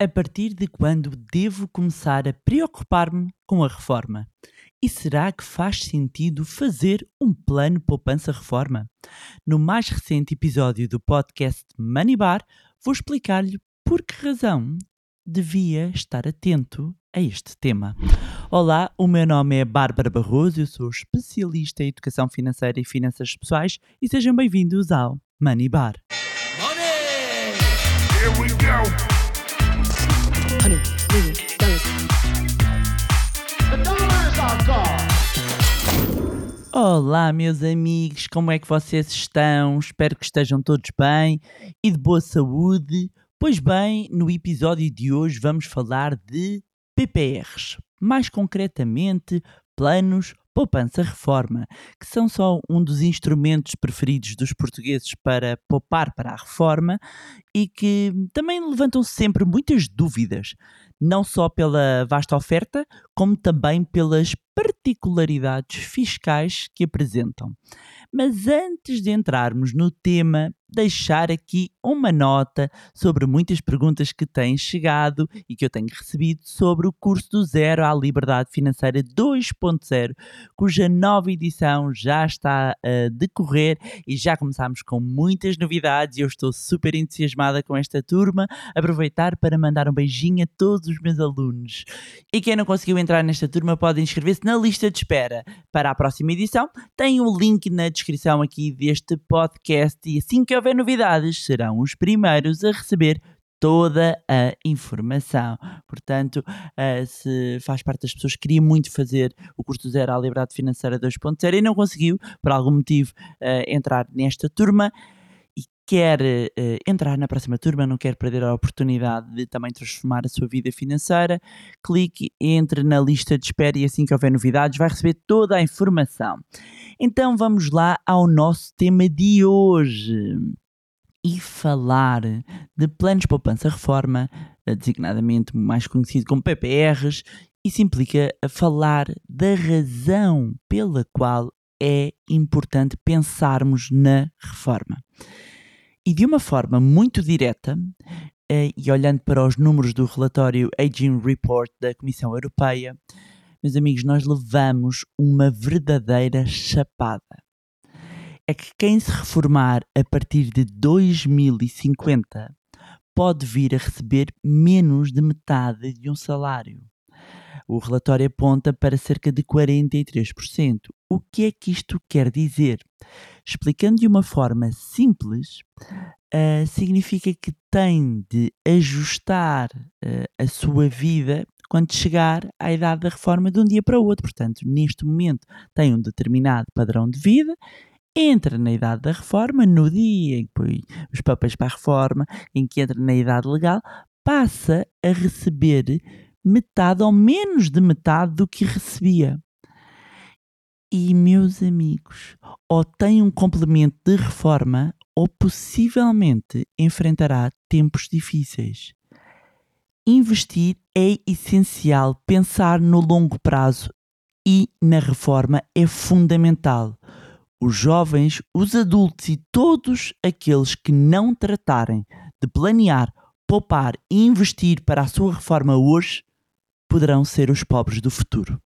A partir de quando devo começar a preocupar-me com a reforma? E será que faz sentido fazer um plano poupança-reforma? No mais recente episódio do podcast Money Bar, vou explicar-lhe por que razão devia estar atento a este tema. Olá, o meu nome é Bárbara Barroso, eu sou especialista em educação financeira e finanças pessoais e sejam bem-vindos ao Money Bar. Money! Here we go! Olá, meus amigos, como é que vocês estão? Espero que estejam todos bem e de boa saúde. Pois bem, no episódio de hoje vamos falar de PPRs, mais concretamente planos poupança-reforma, que são só um dos instrumentos preferidos dos portugueses para poupar para a reforma e que também levantam sempre muitas dúvidas, não só pela vasta oferta, como também pelas particularidades fiscais que apresentam. Mas antes de entrarmos no tema, deixar aqui uma nota sobre muitas perguntas que têm chegado e que eu tenho recebido sobre o curso do Zero à Liberdade Financeira 2.0, cuja nova edição já está a decorrer e já começámos com muitas novidades eu estou super entusiasmada com esta turma. Aproveitar para mandar um beijinho a todos os meus alunos. E quem não conseguiu entrar nesta turma pode inscrever-se na lista de espera para a próxima edição. Tem o um link na descrição aqui deste podcast e assim que houver novidades serão os primeiros a receber toda a informação. Portanto, uh, se faz parte das pessoas que queria muito fazer o curso zero à liberdade financeira 2.0 e não conseguiu, por algum motivo, uh, entrar nesta turma, quer uh, entrar na próxima turma, não quer perder a oportunidade de também transformar a sua vida financeira, clique, entre na lista de espera e assim que houver novidades vai receber toda a informação. Então vamos lá ao nosso tema de hoje. E falar de planos poupança-reforma, designadamente mais conhecido como PPRs, isso implica falar da razão pela qual é importante pensarmos na reforma. E de uma forma muito direta, e olhando para os números do relatório Aging Report da Comissão Europeia, meus amigos, nós levamos uma verdadeira chapada. É que quem se reformar a partir de 2050 pode vir a receber menos de metade de um salário. O relatório aponta para cerca de 43%. O que é que isto quer dizer? Explicando de uma forma simples, uh, significa que tem de ajustar uh, a sua vida quando chegar à idade da reforma de um dia para o outro. Portanto, neste momento tem um determinado padrão de vida, entra na idade da reforma, no dia em que põe os papéis para a reforma, em que entra na idade legal, passa a receber metade ou menos de metade do que recebia. E, meus amigos, ou tem um complemento de reforma ou possivelmente enfrentará tempos difíceis investir é essencial, pensar no longo prazo e na reforma é fundamental. Os jovens, os adultos e todos aqueles que não tratarem de planear, poupar e investir para a sua reforma hoje poderão ser os pobres do futuro.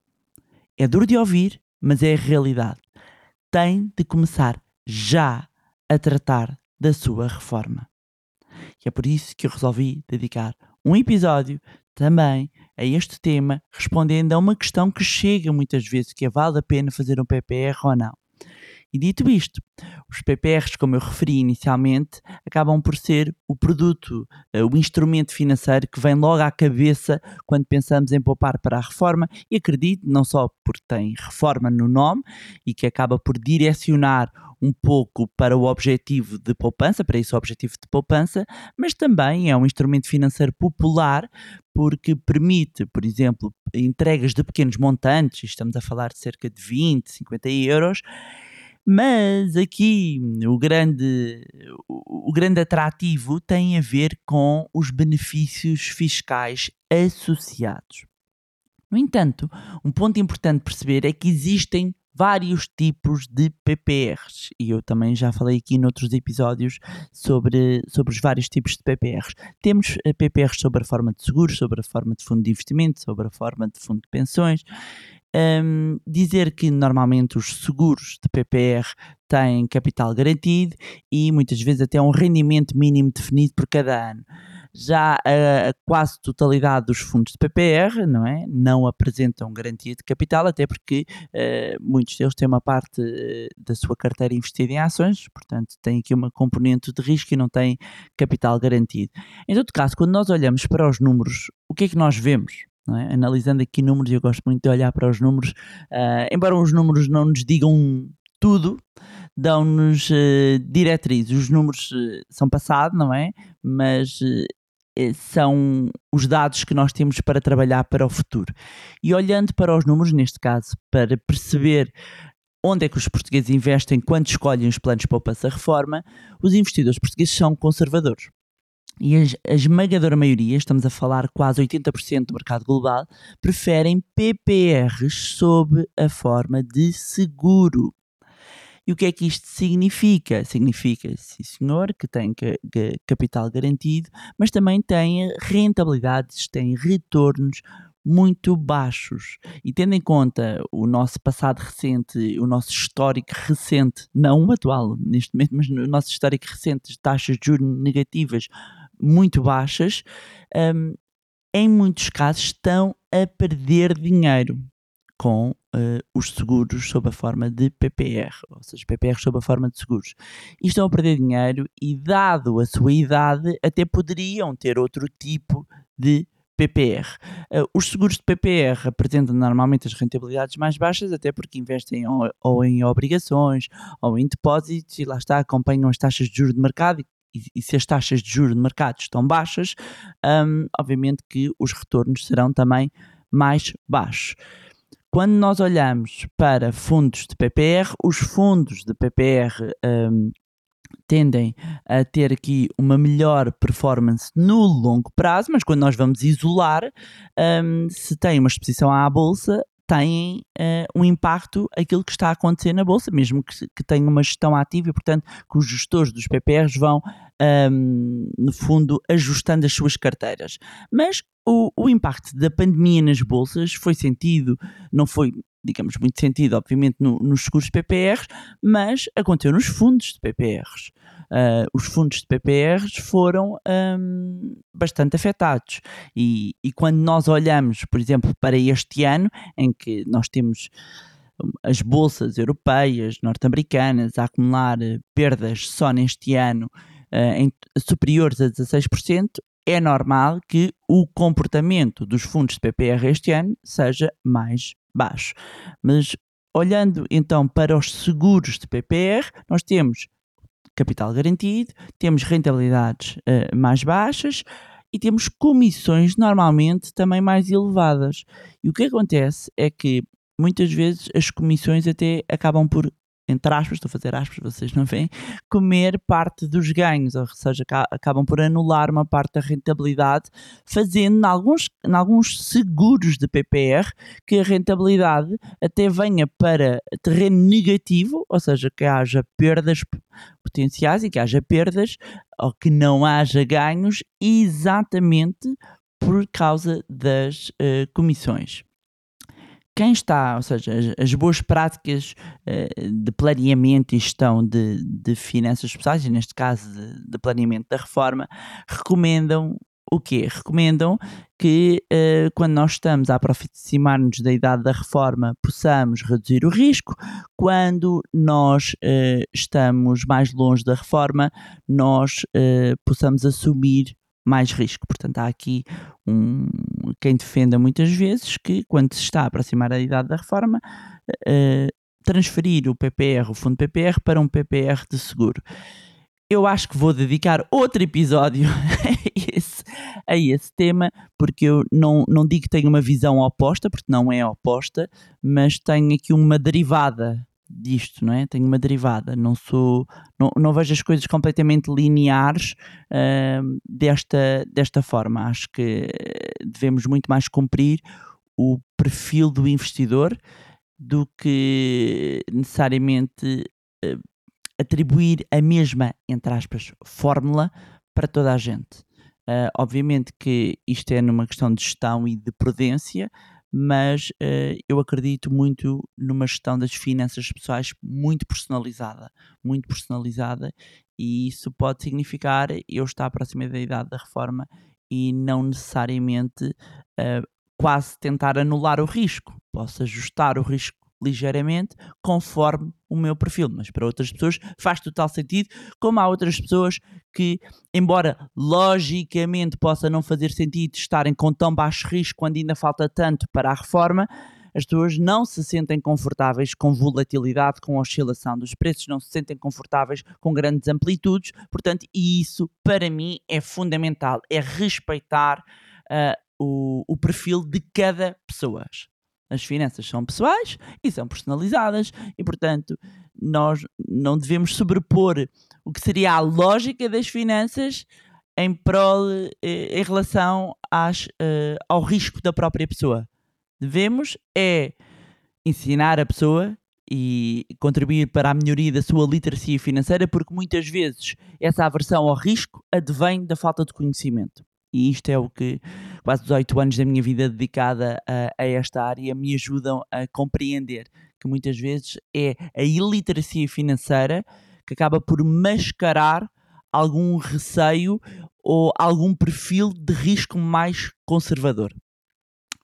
É duro de ouvir, mas é a realidade. Tem de começar já a tratar da sua reforma. E é por isso que eu resolvi dedicar um episódio também a este tema, respondendo a uma questão que chega muitas vezes, que é vale a pena fazer um PPR ou não. E dito isto, os PPRs, como eu referi inicialmente, acabam por ser o produto, eh, o instrumento financeiro que vem logo à cabeça quando pensamos em poupar para a reforma. E acredito, não só porque tem reforma no nome e que acaba por direcionar um pouco para o objetivo de poupança, para esse objetivo de poupança, mas também é um instrumento financeiro popular porque permite, por exemplo, entregas de pequenos montantes, estamos a falar de cerca de 20, 50 euros, mas aqui o grande, o grande atrativo tem a ver com os benefícios fiscais associados. No entanto, um ponto importante perceber é que existem vários tipos de PPRs e eu também já falei aqui noutros episódios sobre, sobre os vários tipos de PPRs. Temos eh, PPRs sobre a forma de seguros, sobre a forma de fundo de investimento, sobre a forma de fundo de pensões. Um, dizer que normalmente os seguros de PPR têm capital garantido e muitas vezes até um rendimento mínimo definido por cada ano já a, a, quase totalidade dos fundos de PPR não, é? não apresentam garantia de capital, até porque uh, muitos deles têm uma parte uh, da sua carteira investida em ações, portanto têm aqui uma componente de risco e não têm capital garantido. Em todo caso, quando nós olhamos para os números, o que é que nós vemos? É? Analisando aqui números, eu gosto muito de olhar para os números, uh, embora os números não nos digam tudo, dão-nos uh, diretrizes. Os números uh, são passado, não é? Mas uh, são os dados que nós temos para trabalhar para o futuro. E olhando para os números, neste caso, para perceber onde é que os portugueses investem quando escolhem os planos de poupança reforma, os investidores portugueses são conservadores. E a, esmagadora maioria, estamos a falar quase 80% do mercado global, preferem PPRs sob a forma de seguro. E o que é que isto significa? Significa, sim senhor, que tem capital garantido, mas também tem rentabilidades, tem retornos muito baixos. E tendo em conta o nosso passado recente, o nosso histórico recente, não o atual neste momento, mas o nosso histórico recente de taxas de juros negativas muito baixas, um, em muitos casos estão a perder dinheiro com uh, os seguros sob a forma de PPR, ou seja, PPR sob a forma de seguros. E estão a perder dinheiro e, dado a sua idade, até poderiam ter outro tipo de PPR. Uh, eh, os seguros de PPR apresentam normalmente as rentabilidades mais baixas, até porque investem ou, ou, em obrigações ou em depósitos e lá está, acompanham as taxas de juros de mercado e, e se as taxas de juros de mercado estão baixas, um, obviamente que os retornos serão também mais baixos. Quando nós olhamos para fundos de PPR, os fundos de PPR um, tendem a ter aqui uma melhor performance no longo prazo, mas quando nós vamos isolar, um, se tem uma exposição à bolsa, têm uh, um impacto aquilo que está a acontecer na bolsa, mesmo que, que tenha uma gestão ativa e, portanto, que os gestores dos PPRs vão, um, no fundo, ajustando as suas carteiras. Mas o, o impacto da pandemia nas bolsas foi sentido, não foi digamos, muito sentido, obviamente, no, nos seguros PPRs, mas aconteceu nos fundos de PPRs. Uh, os fundos de PPRs foram um, bastante afetados. E, e quando nós olhamos, por exemplo, para este ano, em que nós temos hum, as bolsas europeias, norte-americanas, a acumular eh, perdas só neste ano uh, em, superiores a 16%, é normal que o comportamento dos fundos de PPR este ano seja mais baixo. Mas olhando então para os seguros de PPR, nós temos capital garantido, temos rentabilidades uh, mais baixas e temos comissões normalmente também mais elevadas. E o que acontece é que muitas vezes as comissões até acabam por entre aspas, estou a fazer aspas, vocês não veem, comer parte dos ganhos, ou seja, acabam por anular uma parte da rentabilidade, fazendo em alguns, em alguns seguros de PPR que a rentabilidade até venha para terreno negativo, ou seja, que haja perdas potenciais e que haja perdas ou que não haja ganhos exatamente por causa das uh, comissões quem está, ou seja, as, as boas práticas uh, de planeamento e gestão de, de finanças pessoais, e neste caso de, de, planeamento da reforma, recomendam o quê? Recomendam que uh, quando nós estamos a aproximar-nos da idade da reforma possamos reduzir o risco, quando nós uh, estamos mais longe da reforma nós possamos assumir mais risco. Portanto, há aqui um, quem defenda muitas vezes que, quando se está a aproximar da idade da reforma, uh, transferir o PPR, o fundo PPR, para um PPR de seguro. Eu acho que vou dedicar outro episódio a esse, a esse tema, porque eu não, não digo que tenho uma visão oposta, porque não é oposta, mas tenho aqui uma derivada disto, não é? Tenho uma derivada, não sou, não, não vejo as coisas completamente lineares uh, desta, desta forma. Acho que devemos muito mais cumprir o perfil do investidor do que necessariamente eh, atribuir a mesma, entre aspas, fórmula para toda a gente. Uh, obviamente que isto é numa questão de gestão e de prudência, mas uh, eu acredito muito numa gestão das finanças pessoais muito personalizada, muito personalizada, e isso pode significar eu estar próxima da idade da reforma e não necessariamente uh, quase tentar anular o risco. Posso ajustar o risco ligeiramente conforme o meu perfil, mas para outras pessoas faz total sentido, como há outras pessoas que, embora logicamente possa não fazer sentido estarem com tão baixo risco quando ainda falta tanto para a reforma, as pessoas não se sentem confortáveis com volatilidade, com oscilação dos preços, não se sentem confortáveis com grandes amplitudes, portanto, isso para mim é fundamental, é respeitar uh, o, o perfil de cada pessoa. As finanças são pessoais e são personalizadas e, portanto, nós não devemos sobrepor o que seria a lógica das finanças em prol, eh, em relação às, uh, ao risco da própria pessoa. Devemos é ensinar a pessoa e contribuir para a melhoria da sua literacia financeira, porque muitas vezes essa aversão ao risco advém da falta de conhecimento. E isto é o que quase 18 anos da minha vida dedicada a, a, esta área me ajudam a compreender que muitas vezes é a iliteracia financeira que acaba por mascarar algum receio ou algum perfil de risco mais conservador.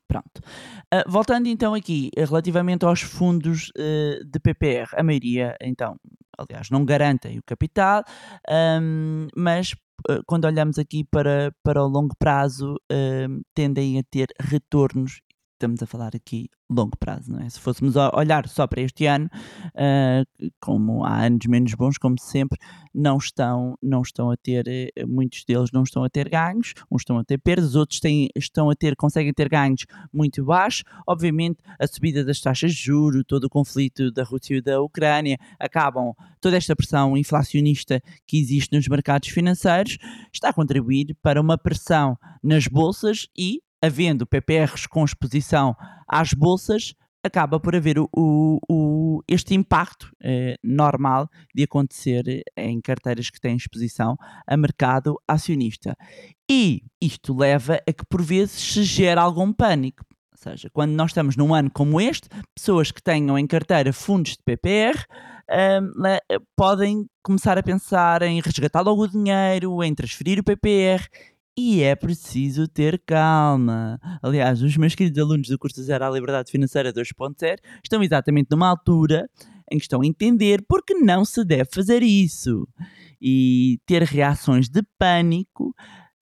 Pronto. Uh, voltando então aqui, relativamente aos fundos uh, de PPR, a maioria, então, aliás, não garantem o capital, um, mas eh, quando olhamos aqui para, para o longo prazo, uh, tendem a ter retornos. Estamos a falar aqui longo prazo, não é? Se fôssemos olhar só para este ano, uh, como há anos menos bons, como sempre, não estão, não estão a ter, uh, muitos deles não estão a ter ganhos, uns estão a ter perdas, outros têm, estão a ter, conseguem ter ganhos muito baixos. Obviamente, a subida das taxas de juros, todo o conflito da Rússia e da Ucrânia, acabam, toda esta pressão inflacionista que existe nos mercados financeiros, está a contribuir para uma pressão nas bolsas e havendo PPRs com exposição às bolsas, acaba por haver o, o, este impacto eh, normal de acontecer em carteiras que têm exposição a mercado acionista. E isto leva a que por vezes se gere algum pânico. Ou seja, quando nós estamos num ano como este, pessoas que tenham em carteira fundos de PPR um, podem começar a pensar em resgatar logo o dinheiro, em transferir o PPR e é preciso ter calma. Aliás, os meus queridos alunos do curso Zero à Liberdade Financeira 2.0 estão exatamente numa altura em que estão a entender porque não se deve fazer isso. E ter reações de pânico,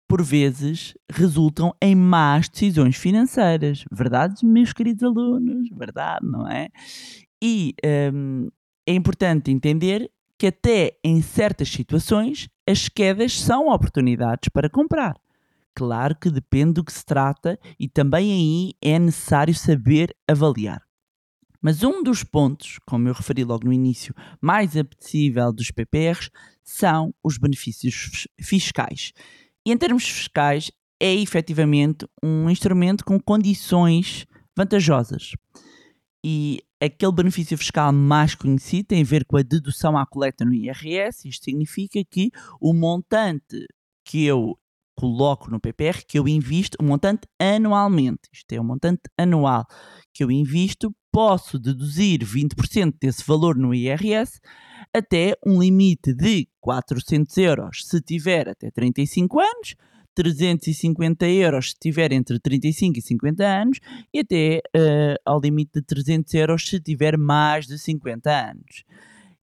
por vezes, resultam em más decisões financeiras. Verdade, meus queridos alunos? Verdade, não é? E hum, é importante entender que até em certas situações as quedas são oportunidades para comprar. Claro que depende do que se trata e também aí é necessário saber avaliar. Mas um dos pontos, como eu referi logo no início, mais apetecível dos PPRs são os benefícios fiscais. E em termos fiscais, é efetivamente um instrumento com condições vantajosas. E aquele benefício fiscal mais conhecido tem a ver com a dedução à coleta no IRS. Isto significa que o montante que eu coloco no PPR, que eu invisto, o montante anualmente, isto é o montante anual que eu invisto, posso deduzir 20% desse valor no IRS até um limite de 400 euros se tiver até 35 anos, 350 euros se tiver entre 35 e 50 anos e até uh, ao limite de 300 euros se tiver mais de 50 anos.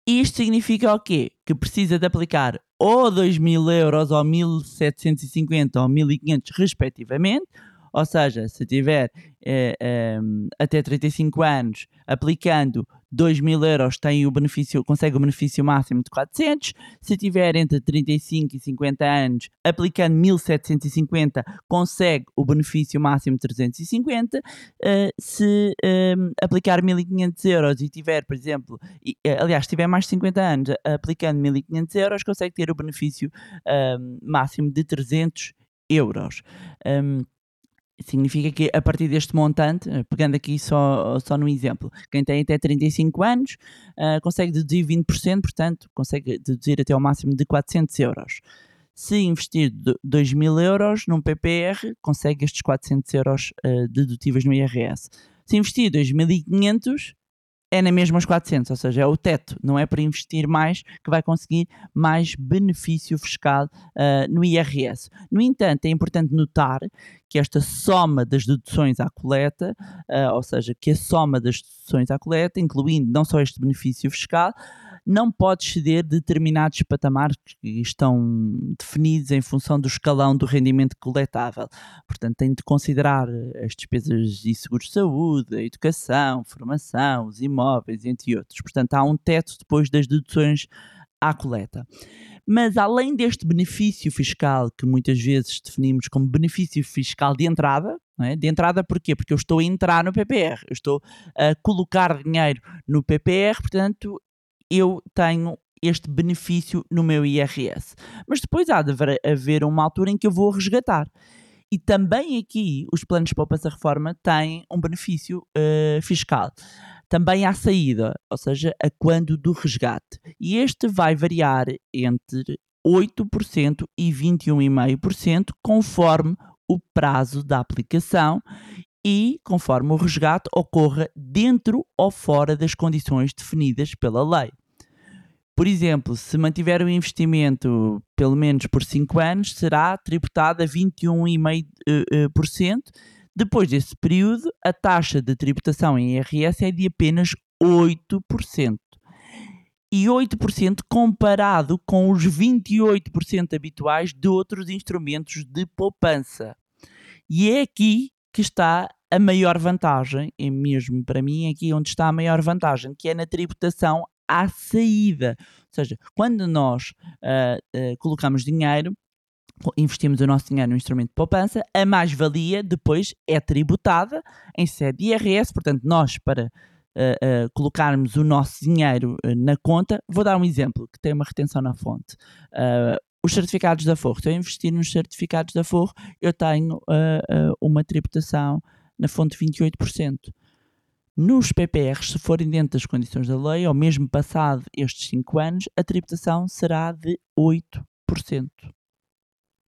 Isto significa o quê? Que precisa de aplicar ou 2 mil euros ou 1750 ou 1500 respectivamente, ou seja, se tiver eh, eh, até 35 anos aplicando 2 mil euros tem o benefício, consegue o benefício máximo de 400. Se tiver entre 35 e 50 anos, aplicando 1750, consegue o benefício máximo de 350. Uh, eh, se um, aplicar 1500 euros e tiver, por exemplo, e, eh, aliás, se tiver mais de 50 anos, aplicando 1500 euros, consegue ter o benefício um, máximo de 300 euros. Um, Significa que a partir deste montante, eh, pegando aqui só, só no exemplo, quem tem até 35 anos uh, consegue deduzir 20%, portanto, consegue deduzir até ao máximo de 400 euros. Se investir 2 mil euros num PPR, consegue estes 400 euros uh, dedutíveis no IRS. Se investir 2.500, é na mesma os 400, ou seja, é o teto, não é para investir mais que vai conseguir mais benefício fiscal uh, no IRS. No entanto, é importante notar que esta soma das deduções à coleta, uh, ou seja, que a soma das deduções à coleta, incluindo não só este benefício fiscal, não pode exceder determinados patamares que estão definidos em função do escalão do rendimento coletável. Portanto, tem de considerar as despesas de seguros de saúde, a educação, formação, os imóveis, entre outros. Portanto, há um teto depois das deduções à coleta. Mas além deste benefício fiscal que muitas vezes definimos como benefício fiscal de entrada, é? de entrada porquê? Porque eu estou a entrar no PPR, eu estou a colocar dinheiro no PPR, portanto eu tenho este benefício no meu IRS. Mas depois há de haver uma altura em que eu vou resgatar. E também aqui os planos de poupança reforma têm um benefício uh, fiscal. Também há saída, ou seja, a quando do resgate. E este vai variar entre 8% e 21,5% conforme o prazo da aplicação e conforme o resgate ocorra dentro ou fora das condições definidas pela lei. Por exemplo, se mantiver o investimento pelo menos por 5 anos, será tributado a 21,5%. Depois desse período, a taxa de tributação em IRS é de apenas 8%. E 8% comparado com os 28% habituais de outros instrumentos de poupança. E é aqui que está a maior vantagem, e mesmo para mim, aqui onde está a maior vantagem, que é na tributação à saída. Ou seja, quando nós uh, uh, colocamos dinheiro, investimos o nosso dinheiro no instrumento de poupança, a mais-valia depois é tributada em sede de IRS, portanto, nós para uh, uh, colocarmos o nosso dinheiro uh, na conta, vou dar um exemplo que tem uma retenção na fonte. Os certificados da Forro, se eu investir nos certificados da Forro, eu tenho uma tributação na fonte de 28%. Nos PPRs, se forem dentro das condições da lei, ou mesmo passado estes 5 anos, a tributação será de 8%.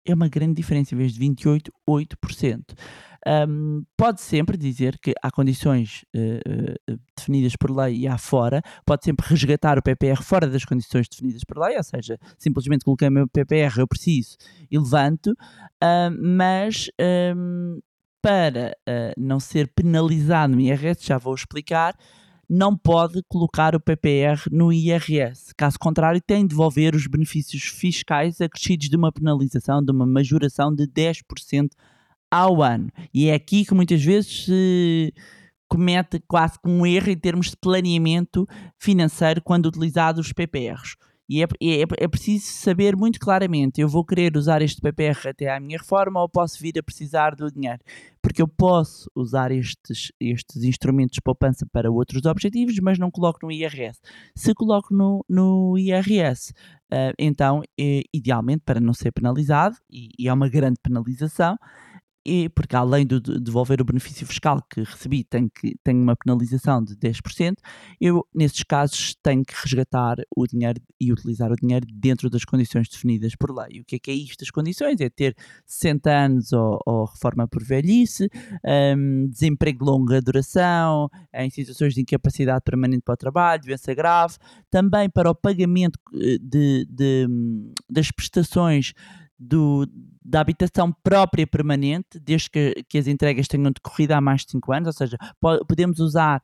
É uma grande diferença, em vez de 28%, 8%. Um, pode sempre dizer que há condições uh, definidas por lei e há fora, pode sempre resgatar o PPR fora das condições definidas por lei, ou seja, simplesmente coloquei o meu PPR, eu preciso e levanto, uh, mas um, para uh, não ser penalizado no IRS, já vou explicar, não pode colocar o PPR no IRS. Caso contrário, tem de devolver os benefícios fiscais acrescidos de uma penalização, de uma majoração de 10% ao ano. E é aqui que muitas vezes se comete quase um erro em termos de planeamento financeiro quando utilizados os PPRs. E é, é, é, preciso saber muito claramente: eu vou querer usar este PPR até à minha reforma ou posso vir a precisar do dinheiro? Porque eu posso usar estes, estes instrumentos de poupança para outros objetivos, mas não coloco no IRS. Se coloco no, no IRS, uh, então, é, idealmente, para não ser penalizado, e, e é uma grande penalização, porque além de devolver o benefício fiscal que recebi, tenho, que, tenho uma penalização de 10%, eu, nesses casos, tenho que resgatar o dinheiro e utilizar o dinheiro dentro das condições definidas por lei. O que é que é isto? As condições é ter 60 anos ou, ou reforma por velhice, um, desemprego de longa duração, em situações de incapacidade permanente para o trabalho, doença grave, também para o pagamento eh, de, de das prestações do, da habitação própria permanente, desde que, que, as entregas tenham decorrido há mais de 5 anos, ou seja, podemos usar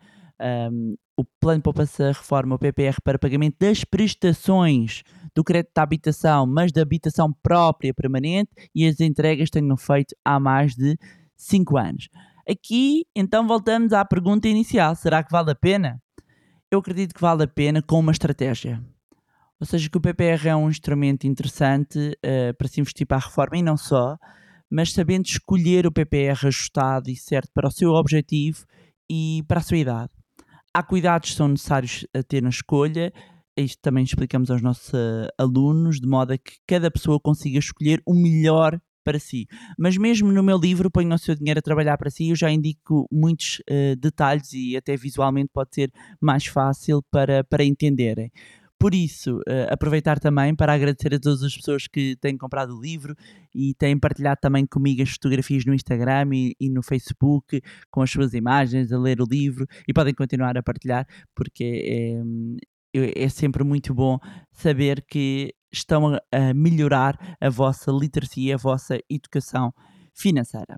um, o Plano de Poupança Reforma, o PPR, para pagamento das prestações do crédito da habitação, mas da habitação própria permanente e as entregas tenham feito há mais de 5 anos. Aqui, então, voltamos à pergunta inicial: será que vale a pena? Eu acredito que vale a pena com uma estratégia. Ou seja, que o PPR é um instrumento interessante uh, para se investir para a reforma e não só, mas sabendo escolher o PPR ajustado e certo para o seu objetivo e para a sua idade. Há cuidados que são necessários a ter na escolha, isto também explicamos aos nossos uh, alunos, de modo a que cada pessoa consiga escolher o melhor para si. Mas mesmo no meu livro, Ponha o seu dinheiro a trabalhar para si, eu já indico muitos uh, detalhes e até visualmente pode ser mais fácil para, para entenderem. Por isso, uh, aproveitar também para agradecer a todas as pessoas que têm comprado o livro e têm partilhado também comigo as fotografias no Instagram e, e no Facebook com as suas imagens, a ler o livro e podem continuar a partilhar porque é, é sempre muito bom saber que estão a melhorar a vossa literacia, a vossa educação financeira.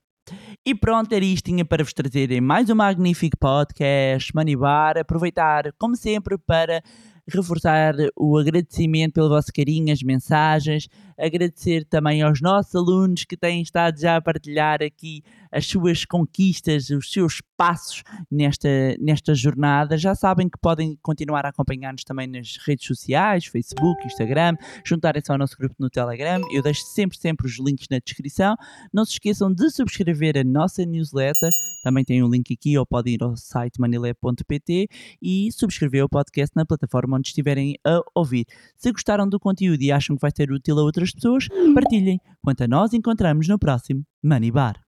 E pronto, era isto tinha para vos trazer mais um magnífico podcast Money Bar. Aproveitar, como sempre, para reforçar o agradecimento pelo vosso carinho, as mensagens, agradecer também aos nossos alunos que têm estado já a partilhar aqui as suas conquistas, os seus passos nesta, nesta jornada. Já sabem que podem continuar a acompanhar-nos também nas redes sociais, Facebook, Instagram, juntarem-se ao nosso grupo no Telegram. Eu deixo sempre, sempre os links na descrição. Não se esqueçam de subscrever a nossa newsletter. Também tem um link aqui, ou podem ir ao site manilé.pt e subscrever o podcast na plataforma onde estiverem a ouvir. Se gostaram do conteúdo e acham que vai ser útil a outras pessoas, partilhem. Quanto a nós, encontramos no próximo Money Bar.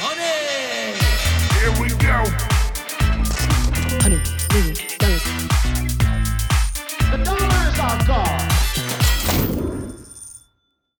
Money!